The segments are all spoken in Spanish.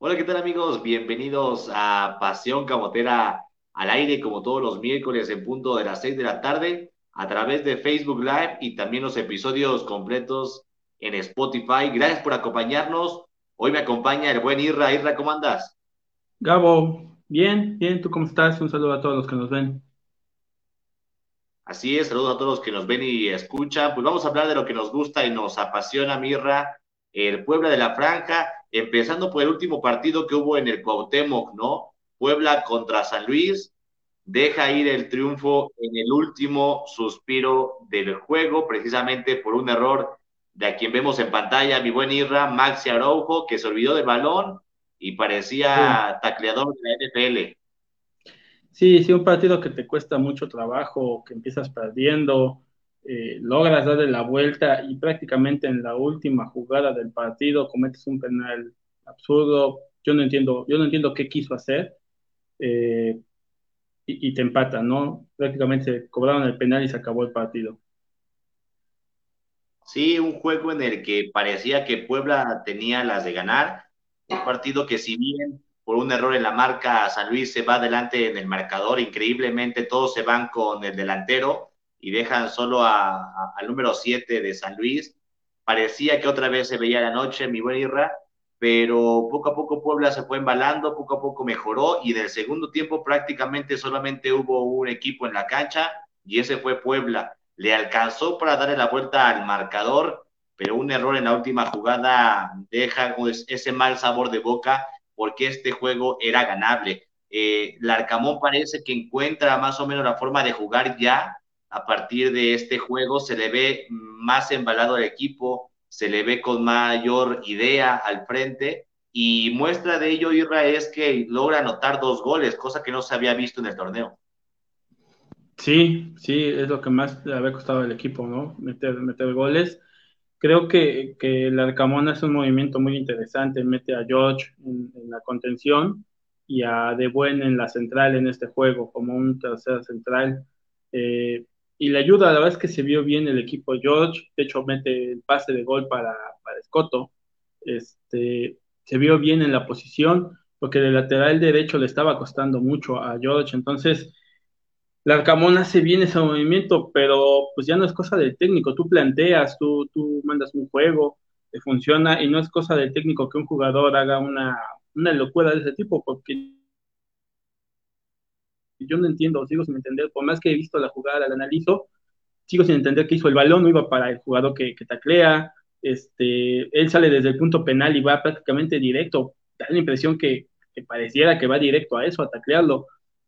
Hola, ¿qué tal amigos? Bienvenidos a Pasión Camotera al aire como todos los miércoles en punto de las 6 de la tarde a través de Facebook Live y también los episodios completos en Spotify. Gracias por acompañarnos. Hoy me acompaña el buen Irra. Irra, ¿cómo andas? Gabo, bien, bien, ¿tú cómo estás? Un saludo a todos los que nos ven. Así es, saludos a todos los que nos ven y escuchan. Pues vamos a hablar de lo que nos gusta y nos apasiona, Mirra, el Puebla de la Franja, empezando por el último partido que hubo en el Cuauhtémoc, ¿no? Puebla contra San Luis, deja ir el triunfo en el último suspiro del juego, precisamente por un error de a quien vemos en pantalla, mi buen Irra, Maxi Araujo, que se olvidó del balón y parecía tacleador de la NFL. Sí, sí, un partido que te cuesta mucho trabajo, que empiezas perdiendo, eh, logras darle la vuelta y prácticamente en la última jugada del partido cometes un penal absurdo. Yo no entiendo, yo no entiendo qué quiso hacer eh, y, y, te empatan, ¿no? Prácticamente cobraron el penal y se acabó el partido. Sí, un juego en el que parecía que Puebla tenía las de ganar, un partido que si bien por un error en la marca San Luis se va adelante en el marcador, increíblemente todos se van con el delantero y dejan solo a, al número 7 de San Luis. Parecía que otra vez se veía la noche, mi buen Irra, pero poco a poco Puebla se fue embalando, poco a poco mejoró y en el segundo tiempo prácticamente solamente hubo un equipo en la cancha y ese fue Puebla. Le alcanzó para darle la vuelta al marcador, pero un error en la última jugada deja pues, ese mal sabor de boca porque este juego era ganable. Eh, Larcamón parece que encuentra más o menos la forma de jugar ya a partir de este juego, se le ve más embalado al equipo, se le ve con mayor idea al frente y muestra de ello Irra es que logra anotar dos goles, cosa que no se había visto en el torneo. Sí, sí, es lo que más le había costado al equipo, ¿no? Meter, meter goles. Creo que, que el Arcamón es un movimiento muy interesante, mete a George en, la contención y a De Buen en la central en este juego, como un tercer central. Eh, y le ayuda, la verdad es que se vio bien el equipo George, de hecho mete el pase de gol para, para Escoto, este, se vio bien en la posición, porque el lateral derecho le estaba costando mucho a George, entonces la Arcamón hace bien ese movimiento, pero pues ya no es cosa del técnico, tú planteas, tú, tú mandas un juego, te funciona, y no es cosa del técnico que un jugador haga una, una locura de ese tipo, porque yo no entiendo, sigo sin entender, por más que he visto la jugada, la analizo, sigo sin entender qué hizo el balón, no iba para el jugador que, que taclea, este, él sale desde el punto penal y va prácticamente directo, da la impresión que, que pareciera que va directo a eso, a taclearlo,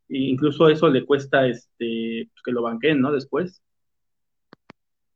e incluso eso le cuesta este, pues, que lo banquen, ¿no? Después.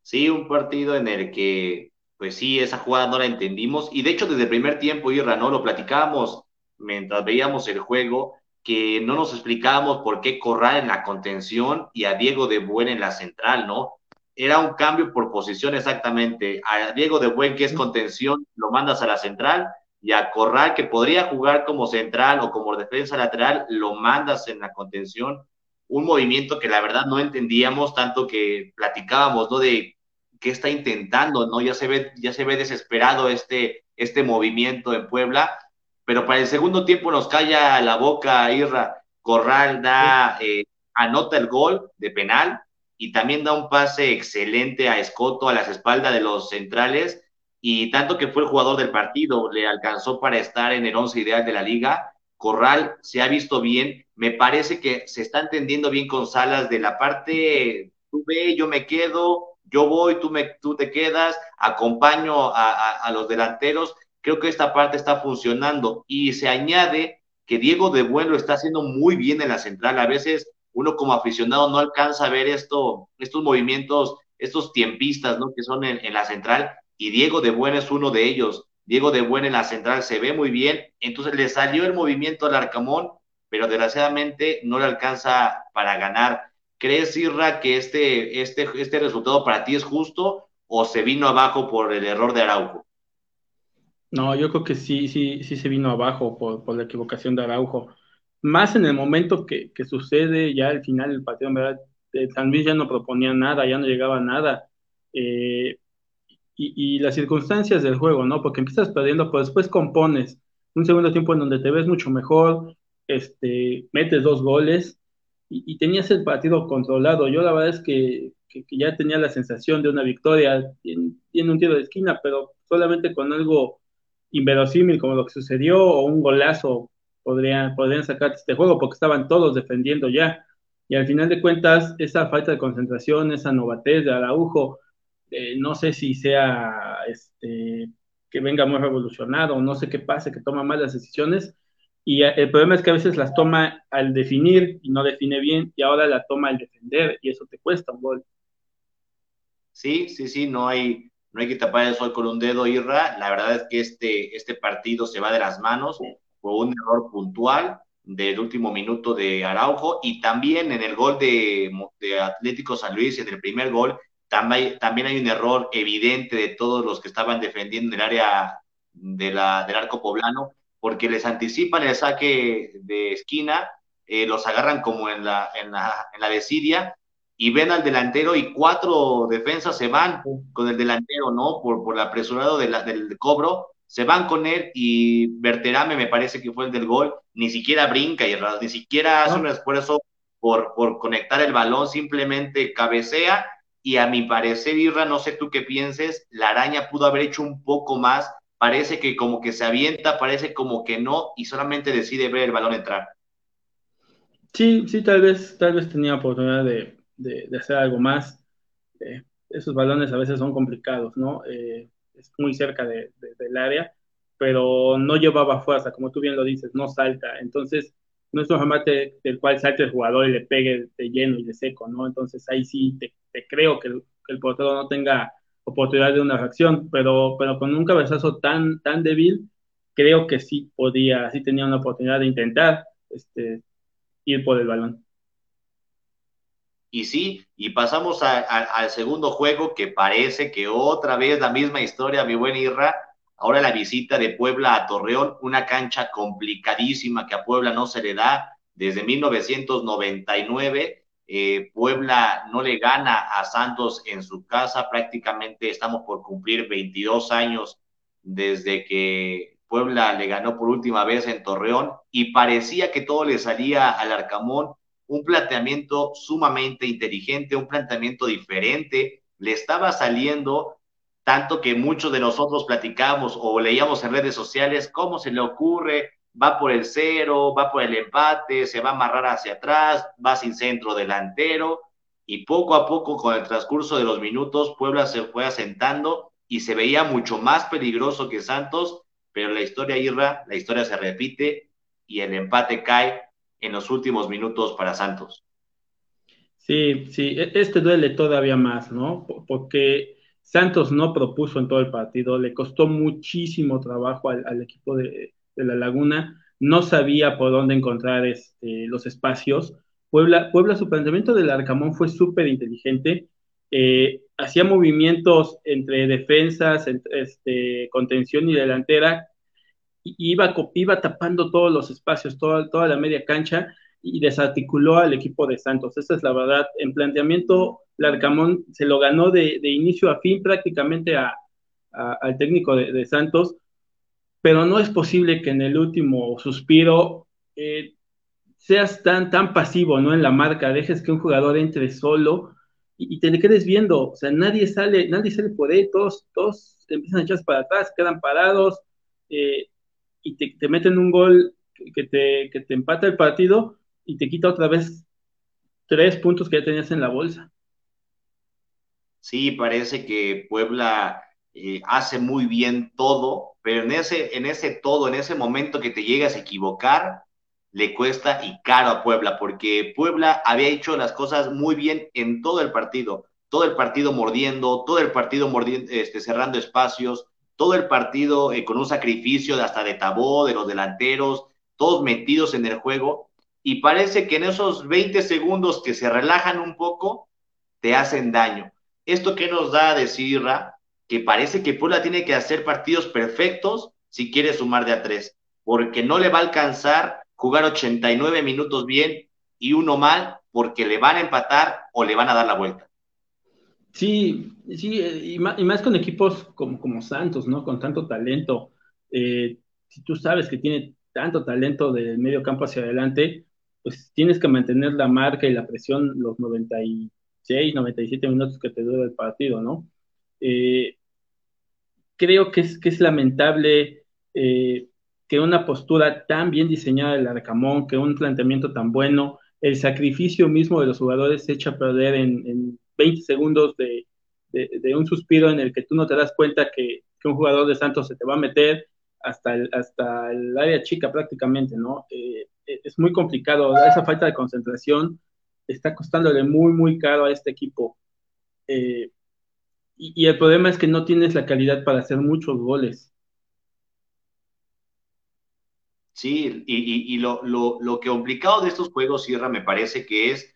Sí, un partido en el que, pues sí, esa jugada no la entendimos, y de hecho desde el primer tiempo, Irra, ¿no? Lo platicábamos mientras veíamos el juego, que no nos explicábamos por qué Corral en la contención y a Diego de Buen en la central, ¿no? Era un cambio por posición exactamente. A Diego de Buen, que es contención, lo mandas a la central y a Corral, que podría jugar como central o como defensa lateral, lo mandas en la contención. Un movimiento que la verdad no entendíamos, tanto que platicábamos, ¿no? De qué está intentando, ¿no? Ya se ve, ya se ve desesperado este, este movimiento en Puebla pero para el segundo tiempo nos calla la boca Irra. Corral da, eh, anota el gol de penal y también da un pase excelente a Escoto a las espaldas de los centrales y tanto que fue el jugador del partido, le alcanzó para estar en el once ideal de la liga. Corral se ha visto bien, me parece que se está entendiendo bien con Salas de la parte, tú ve, yo me quedo, yo voy, tú, me, tú te quedas, acompaño a, a, a los delanteros creo que esta parte está funcionando y se añade que Diego de Buen lo está haciendo muy bien en la central. A veces uno como aficionado no alcanza a ver esto, estos movimientos, estos tiempistas, ¿no? Que son en, en la central y Diego de Buen es uno de ellos. Diego de Buen en la central se ve muy bien, entonces le salió el movimiento al Arcamón, pero desgraciadamente no le alcanza para ganar. ¿Crees, Irra, que este, este, este resultado para ti es justo o se vino abajo por el error de Araujo? No, yo creo que sí, sí, sí se vino abajo por, por la equivocación de Araujo. Más en el momento que, que sucede ya al final del partido, en verdad, eh, ya no proponía nada, ya no llegaba a nada. Eh, y, y, las circunstancias del juego, ¿no? Porque empiezas perdiendo, pero después compones. un segundo tiempo en donde te ves mucho mejor, este, metes dos goles y, tenías el partido controlado. Yo la verdad es que, ya tenía la sensación de una victoria, tiene un tiro de esquina, pero solamente con algo inverosímil como lo que sucedió o un golazo podrían, podrían sacar este juego porque estaban todos defendiendo ya. Y al final de cuentas, esa falta de concentración, esa novatez de Araujo, eh, no sé si sea este, que venga muy revolucionado, no sé qué pase, que toma malas decisiones. Y el problema es que a veces las toma al definir y no define bien, y ahora la toma al defender, y eso te cuesta un gol. Sí, sí, sí, no hay, no hay que tapar el sol con un dedo, Irra. La verdad es que este, este partido se va de las manos por un error puntual del último minuto de Araujo y también en el gol de, de Atlético San Luis, en el primer gol, también, también hay un error evidente de todos los que estaban defendiendo en el área de la, del arco poblano, porque les anticipan el saque de esquina, eh, los agarran como en la, en la, en la desidia y ven al delantero y cuatro defensas se van con el delantero, ¿no? Por, por el apresurado de la, del cobro, se van con él y Berterame me parece que fue el del gol, ni siquiera brinca y ni siquiera hace un esfuerzo por, por conectar el balón, simplemente cabecea y a mi parecer, Irra, no sé tú qué pienses, la araña pudo haber hecho un poco más, parece que como que se avienta, parece como que no y solamente decide ver el balón entrar. Sí, sí, tal vez, tal vez tenía oportunidad de, de, hacer algo más. Eh, esos balones a veces son complicados, ¿no? Eh, es muy cerca de, del área, pero no llevaba fuerza, como tú bien lo dices, no salta. Entonces, no es un remate del cual salte el jugador y le pegue de lleno y de seco, ¿no? Entonces ahí sí te, creo que el, que portero no tenga oportunidad de una reacción, pero, pero con un cabezazo tan, tan débil, creo que sí podía, sí tenía una oportunidad de intentar este, ir por el balón. Y sí, y pasamos al segundo juego que parece que otra vez la misma historia, mi buen Irra. Ahora la visita de Puebla a Torreón, una cancha complicadísima que a Puebla no se le da desde 1999. Eh, Puebla no le gana a Santos en su casa, prácticamente estamos por cumplir 22 años desde que Puebla le ganó por última vez en Torreón y parecía que todo le salía al Arcamón un planteamiento sumamente inteligente, un planteamiento diferente, le estaba saliendo tanto que muchos de nosotros platicamos o leíamos en redes sociales cómo se le ocurre, va por el cero, va por el empate, se va a amarrar hacia atrás, va sin centro delantero. Y poco a poco con el transcurso de los minutos Puebla se fue asentando y se veía mucho más peligroso que Santos, pero la historia Irra, la historia se repite y el empate cae en los últimos minutos para Santos. Sí, sí, e-, este duele todavía más, ¿no? Porque Santos no propuso en todo el partido, le costó muchísimo trabajo al, equipo de, La Laguna, no sabía por dónde encontrar este, los espacios. Puebla, su planteamiento del Arcamón fue súper inteligente, eh, hacía movimientos entre defensas, este, contención y delantera iba, iba tapando todos los espacios, toda, toda la media cancha y desarticuló al equipo de Santos. Esa es la verdad. En planteamiento, Larcamón se lo ganó de, inicio a fin prácticamente al técnico de, Santos, pero no es posible que en el último suspiro eh, seas tan, tan pasivo ¿no? en la marca, dejes que un jugador entre solo y, te le quedes viendo. O sea, nadie sale, nadie sale por él, todos, todos empiezan a echarse para atrás, quedan parados. Eh, y te, meten un gol que te, que te empata el partido y te quita otra vez tres puntos que ya tenías en la bolsa. Sí, parece que Puebla eh, hace muy bien todo, pero en ese, en ese todo, en ese momento que te llegas a equivocar, le cuesta y caro a Puebla, porque Puebla había hecho las cosas muy bien en todo el partido, todo el partido mordiendo, todo el partido mordiendo, este, cerrando espacios, todo el partido eh, con un sacrificio hasta de Tabó, de los delanteros, todos metidos en el juego, y parece que en esos 20 segundos que se relajan un poco, te hacen daño. ¿Esto qué nos da a decir, Ra? Que parece que Puebla tiene que hacer partidos perfectos si quiere sumar de a tres, porque no le va a alcanzar jugar 89 minutos bien y uno mal, porque le van a empatar o le van a dar la vuelta. Sí, sí, y más, con equipos como, como Santos, ¿no? Con tanto talento. Eh, si tú sabes que tiene tanto talento del medio campo hacia adelante, pues tienes que mantener la marca y la presión los 96, 97 minutos que te dura el partido, ¿no? Eh, creo que es, que es lamentable eh, que una postura tan bien diseñada del Arcamón, que un planteamiento tan bueno, el sacrificio mismo de los jugadores se echa a perder en, 20 segundos de, un suspiro en el que tú no te das cuenta que, un jugador de Santos se te va a meter hasta el, hasta el área chica prácticamente, ¿no? Eh, es muy complicado, esa falta de concentración está costándole muy, muy caro a este equipo. Eh, y, el problema es que no tienes la calidad para hacer muchos goles. Sí, y, lo, lo, que complicado de estos juegos, Sierra, me parece que es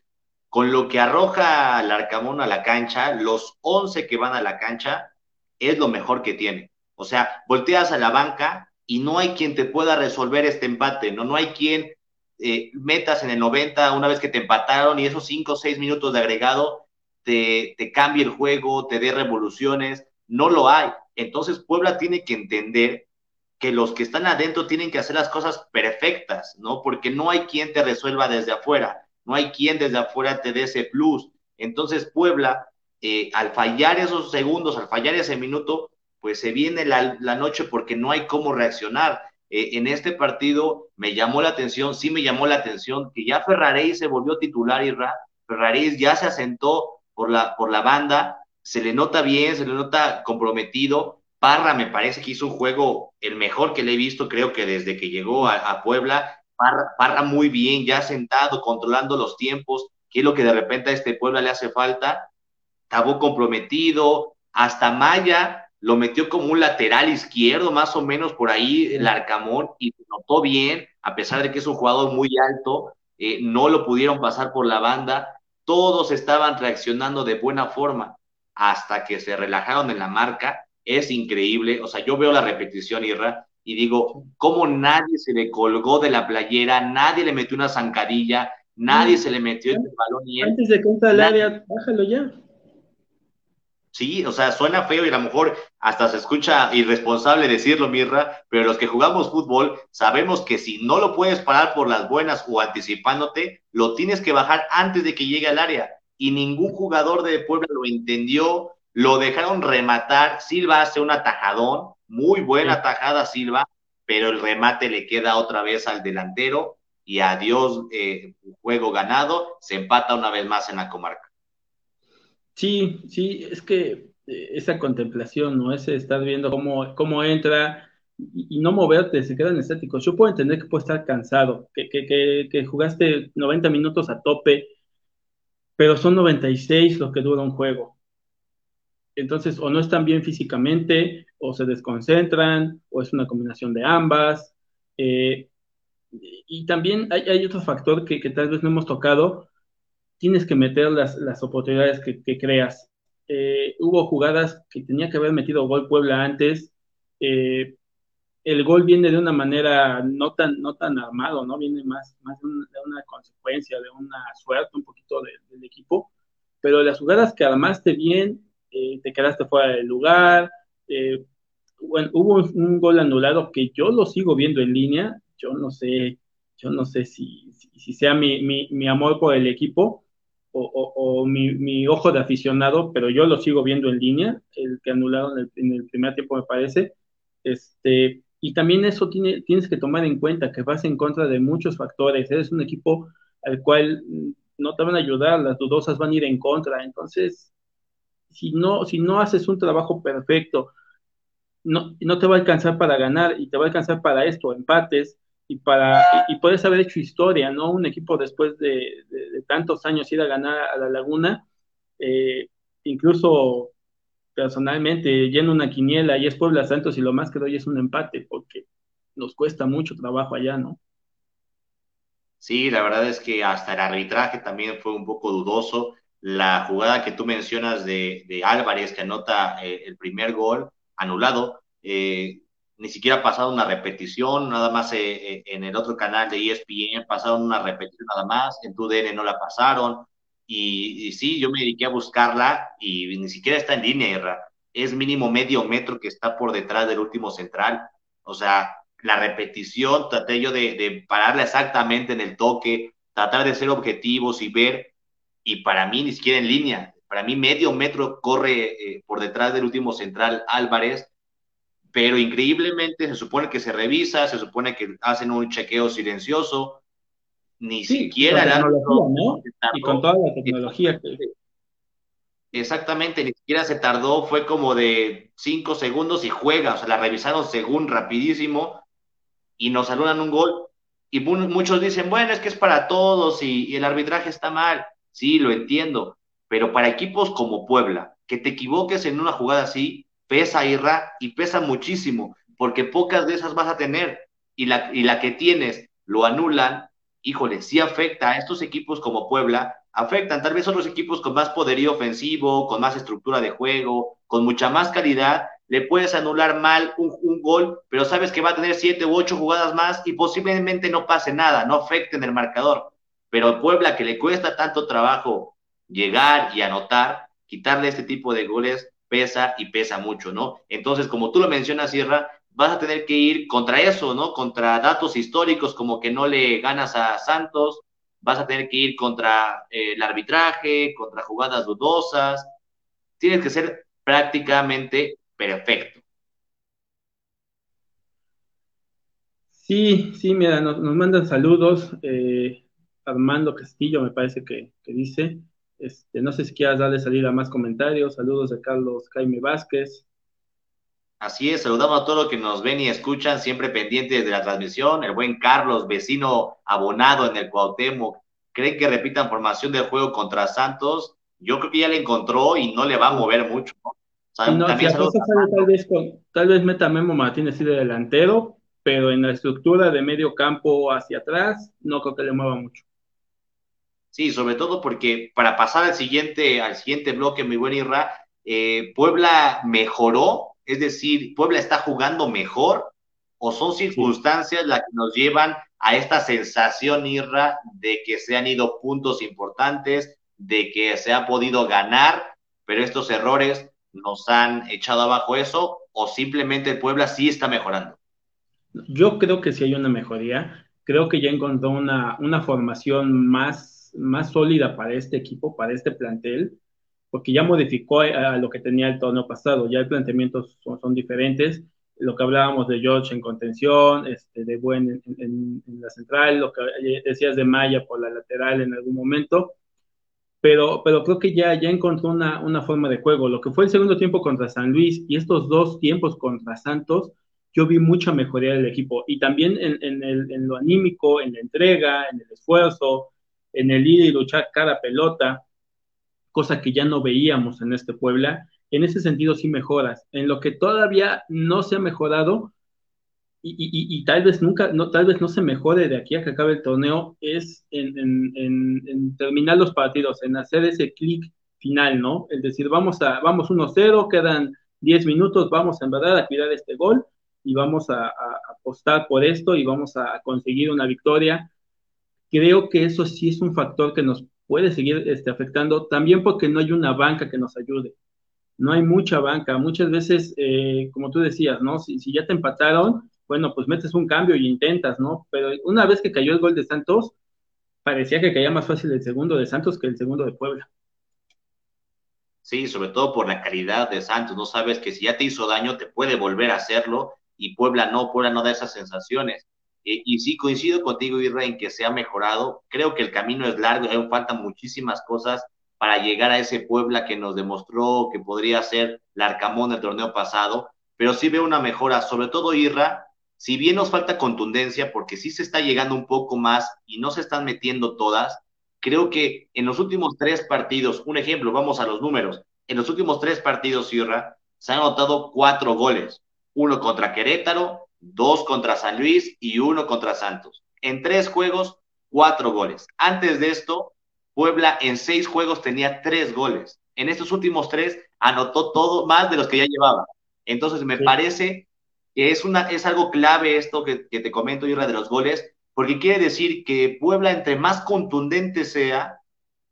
con lo que arroja el Arcamón a la cancha, los 11 que van a la cancha, es lo mejor que tiene. O sea, volteas a la banca y no hay quien te pueda resolver este empate, no, no hay quien eh, metas en el 90 una vez que te empataron y esos 5 o 6 minutos de agregado te, te cambie el juego, te dé revoluciones, no lo hay. Entonces Puebla tiene que entender que los que están adentro tienen que hacer las cosas perfectas, ¿no? Porque no hay quien te resuelva desde afuera, no hay quien desde afuera te dé ese plus. Entonces Puebla, eh, al fallar esos segundos, al fallar ese minuto, pues se viene la, noche porque no hay cómo reaccionar. Eh, en este partido me llamó la atención, sí me llamó la atención que ya Ferrarey se volvió titular y Ferrarey ya se asentó por la, por la banda, se le nota bien, se le nota comprometido, Parra me parece que hizo un juego el mejor que le he visto, creo que desde que llegó a, Puebla. Parra, muy bien, ya sentado, controlando los tiempos, que es lo que de repente a este Puebla le hace falta. Acabó comprometido, hasta Maya lo metió como un lateral izquierdo, más o menos por ahí el Arcamón, y notó bien, a pesar de que es un jugador muy alto, eh, no lo pudieron pasar por la banda, todos estaban reaccionando de buena forma hasta que se relajaron en la marca es increíble. O sea, yo veo la repetición, Irra, y digo, ¿cómo nadie se le colgó de la playera? Nadie le metió una zancadilla, nadie se le metió el balón y él. Antes de que entre al área, bájalo ya. Sí, o sea, suena feo y a lo mejor hasta se escucha irresponsable decirlo, Mirra, pero los que jugamos fútbol sabemos que si no lo puedes parar por las buenas o anticipándote, lo tienes que bajar antes de que llegue al área. Y ningún jugador de Puebla lo entendió, lo dejaron rematar, Silva hace un atajadón, muy buena tajada Silva, pero el remate le queda otra vez al delantero y adiós, eh, juego ganado, se empata una vez más en la comarca. Sí, sí, es que eh, esa contemplación, ¿no? Ese estar viendo cómo, cómo entra y, no moverte, se quedan estáticos. Yo puedo entender que puede estar cansado, que, que, que jugaste 90 minutos a tope, pero son 96 los que dura un juego entonces o no están bien físicamente, o se desconcentran, o es una combinación de ambas. Eh, y también hay, otro factor que, tal vez no hemos tocado, tienes que meter las, oportunidades que, creas. Eh, hubo jugadas que tenía que haber metido gol Puebla antes. Eh, el gol viene de una manera no tan, no tan armado, ¿no? Viene más, más de, una, consecuencia, de una suerte un poquito del equipo. Pero las jugadas que armaste bien, eh, te quedaste fuera del lugar. Eh, bueno, hubo un, gol anulado que yo lo sigo viendo en línea. Yo no sé, yo no sé si, sea mi, amor por el equipo o, mi, ojo de aficionado, pero yo lo sigo viendo en línea, el que anularon en el, en el primer tiempo me parece. Este, y también eso tiene, tienes que tomar en cuenta que vas en contra de muchos factores. Eres un equipo al cual no te van a ayudar, las dudosas van a ir en contra. Entonces, si no, si no haces un trabajo perfecto, no, no te va a alcanzar para ganar y te va a alcanzar para esto, empates y para y, puedes haber hecho historia, ¿no? Un equipo después de, tantos años ir a ganar a la Laguna, eh, incluso personalmente lleno una quiniela y es Puebla Santos y lo más que doy es un empate porque nos cuesta mucho trabajo allá, ¿no? Sí, la verdad es que hasta el arbitraje también fue un poco dudoso la jugada que tú mencionas de, Álvarez, que anota eh, el primer gol anulado, eh, ni siquiera ha pasado una repetición, nada más eh, en el otro canal de ESPN pasaron una repetición nada más, en tu DN no la pasaron, y, sí, yo me dediqué a buscarla y ni siquiera está en línea, es mínimo medio metro que está por detrás del último central, o sea, la repetición, traté yo de pararla exactamente en el toque, tratar de ser objetivos y ver, y para mí ni siquiera en línea, para mí medio metro corre eh, por detrás del último central Álvarez, pero increíblemente se supone que se revisa, se supone que hacen un chequeo silencioso, ni siquiera la ¿no? Y con toda la tecnología que... Exactamente, ni siquiera se tardó, fue como de cinco segundos y juega, o sea, la revisaron según rapidísimo y nos anulan un gol. Y muchos dicen, bueno, es que es para todos y, y el arbitraje está mal. Sí, lo entiendo, pero para equipos como Puebla, que te equivoques en una jugada así, pesa Irra y pesa muchísimo, porque pocas de esas vas a tener y la, y la que tienes lo anulan, híjole, sí afecta a estos equipos como Puebla, afectan tal vez otros equipos con más poderío ofensivo, con más estructura de juego, con mucha más calidad, le puedes anular mal un, un, gol, pero sabes que va a tener siete u ocho jugadas más y posiblemente no pase nada, no afecte en el marcador. Pero Puebla, que le cuesta tanto trabajo llegar y anotar, quitarle este tipo de goles pesa y pesa mucho, ¿no? Entonces, como tú lo mencionas, Sierra, vas a tener que ir contra eso, ¿no? Contra datos históricos como que no le ganas a Santos, vas a tener que ir contra eh, el arbitraje, contra jugadas dudosas, tienes que ser prácticamente perfecto. Sí, sí, mira, nos, mandan saludos. Eh, Armando Castillo me parece que, que dice. Este, no sé si quieras darle salida a más comentarios. Saludos de Carlos Jaime Vázquez. Así es, saludamos a todos los que nos ven y escuchan, siempre pendientes de la transmisión. El buen Carlos, vecino abonado en el Cuauhtémoc, ¿creen que repitan formación del juego contra Santos? Yo creo que ya le encontró y no le va a mover mucho. ¿no? tal, vez con, tal vez meta Memo Martínez así de delantero, pero en la estructura de medio campo hacia atrás, no creo que le mueva mucho. Sí, sobre todo porque para pasar al siguiente, al siguiente bloque, mi buen Irra, eh, Puebla mejoró, es decir, Puebla está jugando mejor o son circunstancias las que nos llevan a esta sensación, Irra, de que se han ido puntos importantes, de que se ha podido ganar, pero estos errores nos han echado abajo eso, o simplemente el Puebla sí está mejorando. Yo creo que sí hay una mejoría, creo que ya encontró una, una formación más más sólida para este equipo, para este plantel, porque ya modificó a, lo que tenía el torneo pasado, ya el planteamientos son, son diferentes, lo que hablábamos de George en contención, este, de Buen en, en, la central, lo que decías de Maya por la lateral en algún momento, pero, pero creo que ya, ya encontró una, una forma de juego. Lo que fue el segundo tiempo contra San Luis y estos dos tiempos contra Santos, yo vi mucha mejoría del equipo y también en, en, el, en lo anímico, en la entrega, en el esfuerzo, en el ir y luchar cada pelota, cosa que ya no veíamos en este Puebla. En ese sentido sí mejoras. En lo que todavía no se ha mejorado y, y, y tal vez nunca, no, tal vez no se mejore de aquí a que acabe el torneo, es en, en, terminar los partidos, en hacer ese clic final, ¿no? Es decir, vamos a, vamos 1-0, quedan 10 minutos, vamos en verdad a cuidar este gol y vamos a, a, apostar por esto y vamos a conseguir una victoria creo que eso sí es un factor que nos puede seguir este, afectando, también porque no hay una banca que nos ayude. No hay mucha banca. Muchas veces, eh, como tú decías, ¿no? Si, si, ya te empataron, bueno, pues metes un cambio y intentas, ¿no? Pero una vez que cayó el gol de Santos, parecía que caía más fácil el segundo de Santos que el segundo de Puebla. Sí, sobre todo por la calidad de Santos. No sabes que si ya te hizo daño, te puede volver a hacerlo y Puebla no, Puebla no da esas sensaciones. Eh, y sí, coincido contigo, Irra, en que se ha mejorado. Creo que el camino es largo, y faltan muchísimas cosas para llegar a ese Puebla que nos demostró que podría ser el Arcamón del torneo pasado, pero sí veo una mejora, sobre todo Irra, si bien nos falta contundencia, porque sí se está llegando un poco más y no se están metiendo todas, creo que en los últimos tres partidos, un ejemplo, vamos a los números, en los últimos tres partidos, Irra, se han anotado cuatro goles, uno contra Querétaro, dos contra San Luis y uno contra Santos. En tres juegos, cuatro goles. Antes de esto, Puebla en seis juegos tenía tres goles. En estos últimos tres anotó todo más de los que ya llevaba. Entonces me sí. parece que es, una, es algo clave esto que, que te comento, Irra, de los goles, porque quiere decir que Puebla, entre más contundente sea,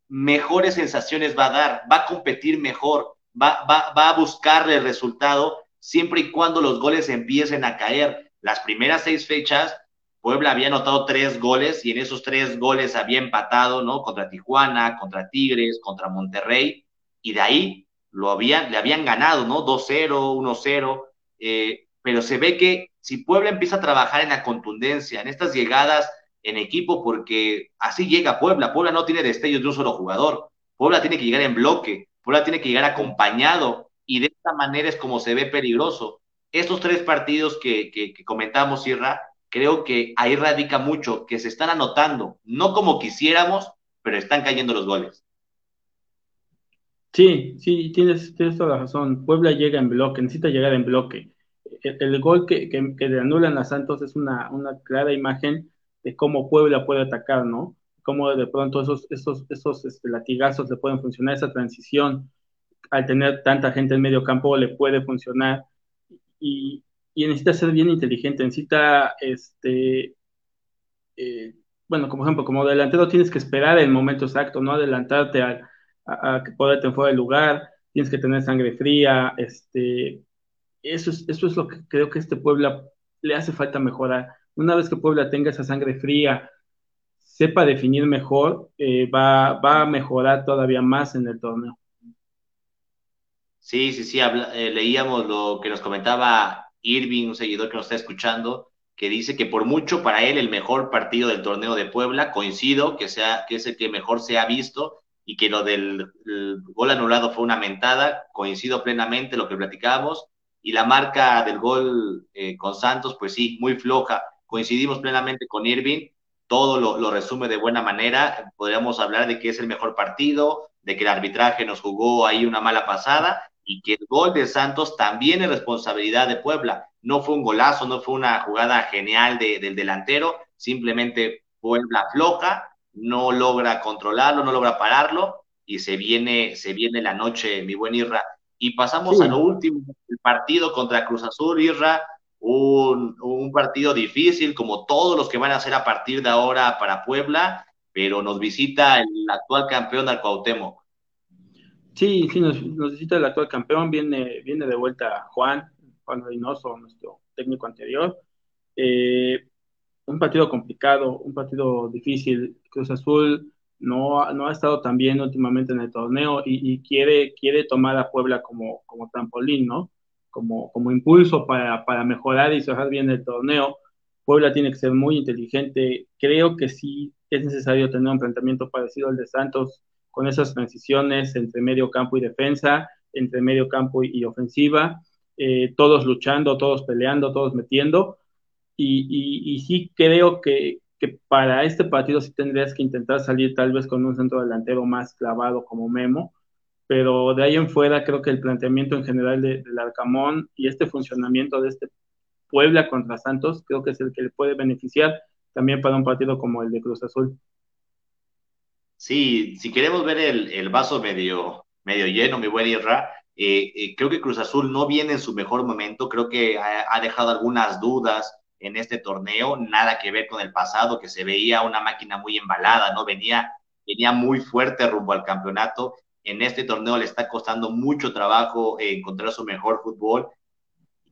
mejores sensaciones va a dar, va a competir mejor, va, va, va a buscarle el resultado siempre y cuando los goles empiecen a caer. las primeras seis fechas, Puebla había anotado tres goles y en esos tres goles había empatado, ¿no? Contra Tijuana, contra Tigres, contra Monterrey, y de ahí lo habían, le habían ganado, ¿no? 2-0, 1-0, eh, pero se ve que si Puebla empieza a trabajar en la contundencia, en estas llegadas en equipo, porque así llega Puebla, Puebla no tiene destellos de un solo jugador, Puebla tiene que llegar en bloque, Puebla tiene que llegar acompañado, y de esta manera es como se ve peligroso. Estos tres partidos que, que, que comentamos, Sierra, creo que ahí radica mucho, que se están anotando, no como quisiéramos, pero están cayendo los goles. Sí, sí, tienes, tienes toda la razón. Puebla llega en bloque, necesita llegar en bloque. El, gol que, que, le anulan a Santos es una, una clara imagen de cómo Puebla puede atacar, ¿no? Cómo de pronto esos, esos, esos este, latigazos le pueden funcionar, esa transición al tener tanta gente en medio campo le puede funcionar. Y, y necesita ser bien inteligente, necesita, este, eh, bueno, como ejemplo, como delantero tienes que esperar el momento exacto, no adelantarte a, a, que poderte fuera del lugar, tienes que tener sangre fría, este, eso es, eso es lo que creo que este Puebla le hace falta mejorar. Una vez que Puebla tenga esa sangre fría, sepa definir mejor, eh, va, va a mejorar todavía más en el torneo. Sí, sí, sí, eh, leíamos lo que nos comentaba Irving, un seguidor que nos está escuchando, que dice que por mucho para él el mejor partido del torneo de Puebla, coincido, que, sea, que es el que mejor se ha visto y que lo del gol anulado fue una mentada, coincido plenamente lo que platicábamos, y la marca del gol eh, con Santos, pues sí, muy floja, coincidimos plenamente con Irving, todo lo, lo, resume de buena manera, podríamos hablar de que es el mejor partido, de que el arbitraje nos jugó ahí una mala pasada, y que el gol de Santos también es responsabilidad de Puebla. No fue un golazo, no fue una jugada genial de, del delantero, simplemente Puebla floja, no logra controlarlo, no logra pararlo y se viene, se viene la noche, mi buen Irra. Y pasamos a lo último, el partido contra Cruz Azul, Irra, un, un, partido difícil, como todos los que van a hacer a partir de ahora para Puebla, pero nos visita el actual campeón del Cuauhtémoc. Sí, sí, nos, necesita el actual campeón, viene, viene de vuelta Juan, Juan Reynoso, nuestro técnico anterior. Eh, un partido complicado, un partido difícil. Cruz Azul no, no ha estado tan bien últimamente en el torneo y, quiere, quiere tomar a Puebla como, como trampolín, ¿no? Como, como impulso para, para mejorar y cerrar bien el torneo. Puebla tiene que ser muy inteligente. Creo que sí es necesario tener un planteamiento parecido al de Santos con esas transiciones entre medio campo y defensa, entre medio campo y, ofensiva, eh, todos luchando, todos peleando, todos metiendo. Y, sí creo que, para este partido sí tendrías que intentar salir tal vez con un centro delantero más clavado como Memo, pero de ahí en fuera creo que el planteamiento en general del Arcamón y este funcionamiento de este Puebla contra Santos creo que es el que le puede beneficiar también para un partido como el de Cruz Azul. Sí, si queremos ver el, vaso medio, medio lleno, mi buen Irra, eh, eh, creo que Cruz Azul no viene en su mejor momento, creo que ha, dejado algunas dudas en este torneo, nada que ver con el pasado, que se veía una máquina muy embalada, ¿no? Venía, venía muy fuerte rumbo al campeonato. En este torneo le está costando mucho trabajo eh, encontrar su mejor fútbol.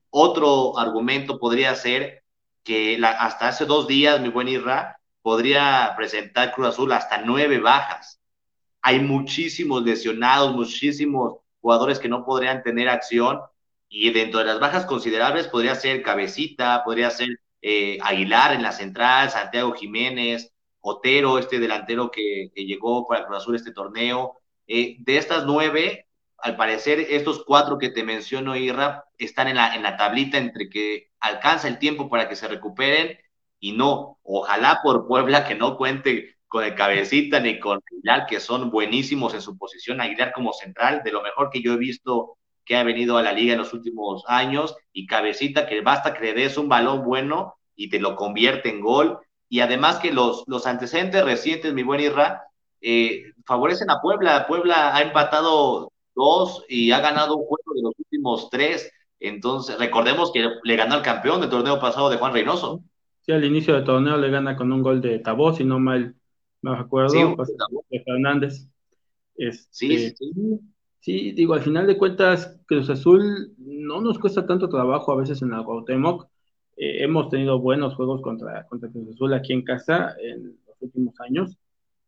Otro argumento podría ser que hasta hace dos días, mi buen Irra, podría presentar Cruz Azul hasta nueve bajas. Hay muchísimos lesionados, muchísimos jugadores que no podrían tener acción y dentro de las bajas considerables podría ser Cabecita, podría ser eh, Aguilar en la central, Santiago Jiménez, Otero, este delantero que, llegó para Cruz Azul este torneo. Eh, de estas nueve, al parecer estos cuatro que te menciono, Irra, están en la, en la tablita entre que alcanza el tiempo para que se recuperen y no, ojalá por Puebla que no cuente con el cabecita ni con Aguilar, que son buenísimos en su posición, Aguilar como central, de lo mejor que yo he visto que ha venido a la liga en los últimos años, y cabecita que basta que le des un balón bueno y te lo convierte en gol, y además que los, los antecedentes recientes, mi buen Irra, eh, favorecen a Puebla. Puebla ha empatado dos y ha ganado un juego de los últimos tres. Entonces, recordemos que le ganó al campeón del torneo pasado de Juan Reynoso. Sí, al inicio del torneo le gana con un gol de Tabó, si no mal me acuerdo, pues, de Fernández. Este, sí, sí, sí. digo, al final de cuentas, Cruz Azul no nos cuesta tanto trabajo a veces en el Cuauhtémoc. Eh, hemos tenido buenos juegos contra, contra Cruz Azul aquí en casa en los últimos años.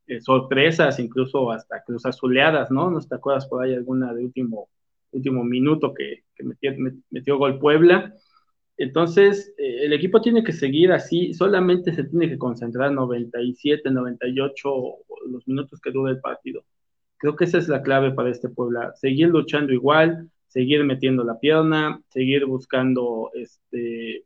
Eh, sorpresas, incluso hasta Cruz Azuleadas, ¿no? ¿No te acuerdas por ahí alguna de último, último minuto que, que metió, metió, gol Puebla? Entonces, eh, el equipo tiene que seguir así, solamente se tiene que concentrar 97, 98 los minutos que dure el partido. Creo que esa es la clave para este Puebla, seguir luchando igual, seguir metiendo la pierna, seguir buscando este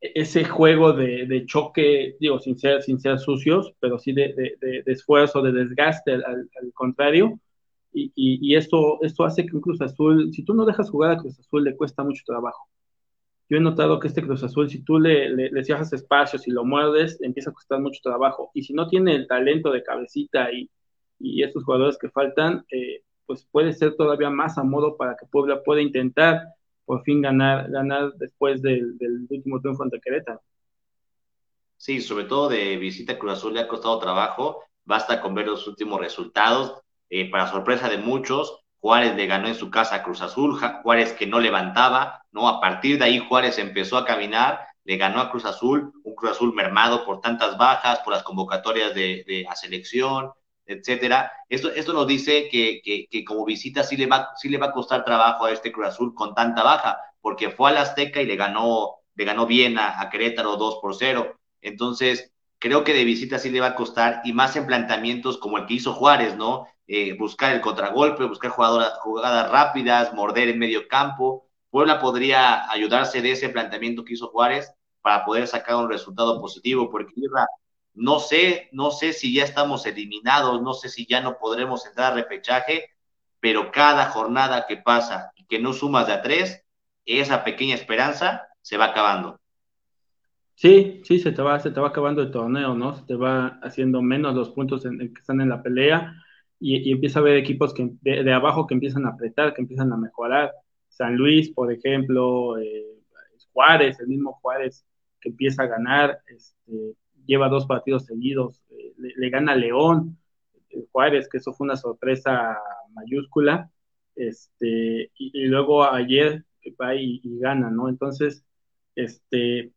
ese juego de, choque, digo, sin ser, sin ser sucios, pero sí de, esfuerzo, de desgaste al, contrario. Y, esto, esto hace que un Cruz Azul, si tú no dejas jugar a Cruz Azul, le cuesta mucho trabajo. Yo he notado que este Cruz Azul, si tú le, le, cierras espacios y lo muerdes, empieza a costar mucho trabajo. Y si no tiene el talento de cabecita y, y estos jugadores que faltan, eh, pues puede ser todavía más a modo para que Puebla pueda intentar por fin ganar, ganar después del, último triunfo ante Querétaro. Sí, sobre todo de visita Cruz Azul le ha costado trabajo, basta con ver los últimos resultados. Eh, para sorpresa de muchos, Juárez le ganó en su casa a Cruz Azul, Juárez que no levantaba, ¿no? A partir de ahí Juárez empezó a caminar, le ganó a Cruz Azul, un Cruz Azul mermado por tantas bajas, por las convocatorias de, de a selección, etcétera. Esto, esto nos dice que, que, como visita sí le, va, sí le va a costar trabajo a este Cruz Azul con tanta baja, porque fue al Azteca y le ganó, le ganó bien a, Querétaro 2 por 0. Entonces, creo que de visita sí le va a costar, y más en planteamientos como el que hizo Juárez, ¿no? Eh, buscar el contragolpe, buscar jugadoras, jugadas rápidas, morder en medio campo. Puebla podría ayudarse de ese planteamiento que hizo Juárez para poder sacar un resultado positivo, porque no sé, no sé si ya estamos eliminados, no sé si ya no podremos entrar a repechaje, pero cada jornada que pasa y que no sumas de a tres, esa pequeña esperanza se va acabando. Sí, sí, se te va, se te va acabando el torneo, ¿no? Se te va haciendo menos los puntos en, que están en la pelea y, empieza a haber equipos que, de, abajo que empiezan a apretar, que empiezan a mejorar. San Luis, por ejemplo, eh, Juárez, el mismo Juárez que empieza a ganar, este, lleva dos partidos seguidos, eh, le, gana León, eh, Juárez, que eso fue una sorpresa mayúscula, este, y, luego ayer va y, gana, ¿no? Entonces, este,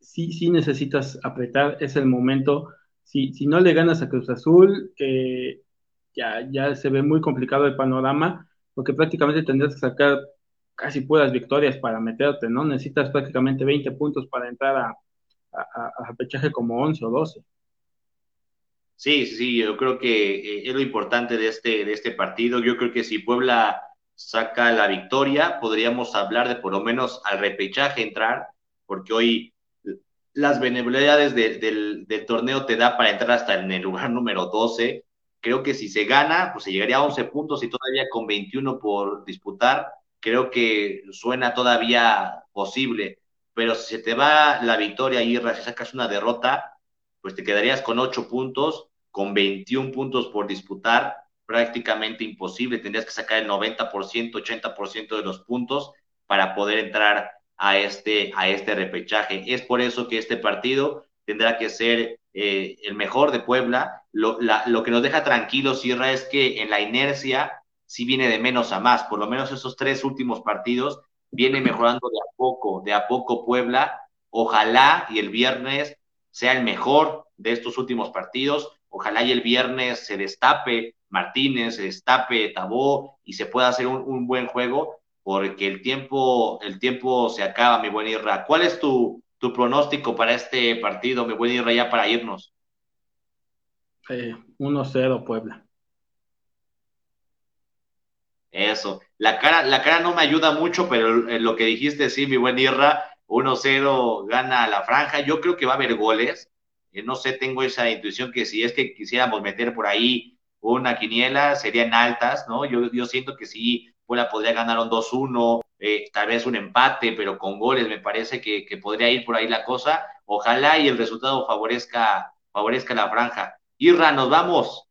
sí, sí necesitas apretar, es el momento. Si, si no le ganas a Cruz Azul, eh, ya, ya se ve muy complicado el panorama, porque prácticamente tendrías que sacar casi puras victorias para meterte, ¿no? Necesitas prácticamente 20 puntos para entrar a, a, pechaje como 11 o 12. Sí, sí, yo creo que eh, es lo importante de este, de este partido. Yo creo que si Puebla saca la victoria, podríamos hablar de por lo menos al repechaje entrar, porque hoy las benevolidades del, del, torneo te da para entrar hasta en el lugar número 12. Creo que si se gana, pues se llegaría a 11 puntos y todavía con 21 por disputar. Creo que suena todavía posible pero si se te va la victoria, y si sacas una derrota, pues te quedarías con 8 puntos, con 21 puntos por disputar, prácticamente imposible, tendrías que sacar el 90%, 80% de los puntos para poder entrar a este, a este repechaje. Es por eso que este partido tendrá que ser eh, el mejor de Puebla. Lo, lo que nos deja tranquilos, Sierra, es que en la inercia sí viene de menos a más, por lo menos esos tres últimos partidos viene mejorando de a poco, de a poco Puebla. Ojalá y el viernes sea el mejor de estos últimos partidos. Ojalá y el viernes se destape Martínez, se destape Tabó y se pueda hacer un, buen juego, porque el tiempo, el tiempo se acaba, mi buen Irra. ¿Cuál es tu, tu pronóstico para este partido, mi buen Irra, ya para irnos? 1-0 eh, Puebla. Eso. La cara, la cara no me ayuda mucho, pero lo que dijiste, sí, mi buen Irra, 1-0 gana la franja. Yo creo que va a haber goles. Eh, no sé, tengo esa intuición que si es que quisiéramos meter por ahí una quiniela, serían altas, ¿no? Yo, yo siento que sí, Puebla podría ganar un 2-1, eh, tal vez un empate, pero con goles me parece que, que, podría ir por ahí la cosa. Ojalá y el resultado favorezca, favorezca la franja. Irra, nos vamos.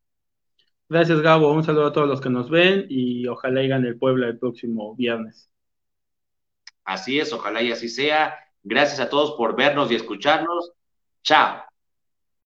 Gracias, Gabo. Un saludo a todos los que nos ven y ojalá gane el Puebla el próximo viernes. Así es, ojalá y así sea. Gracias a todos por vernos y escucharnos. Chao.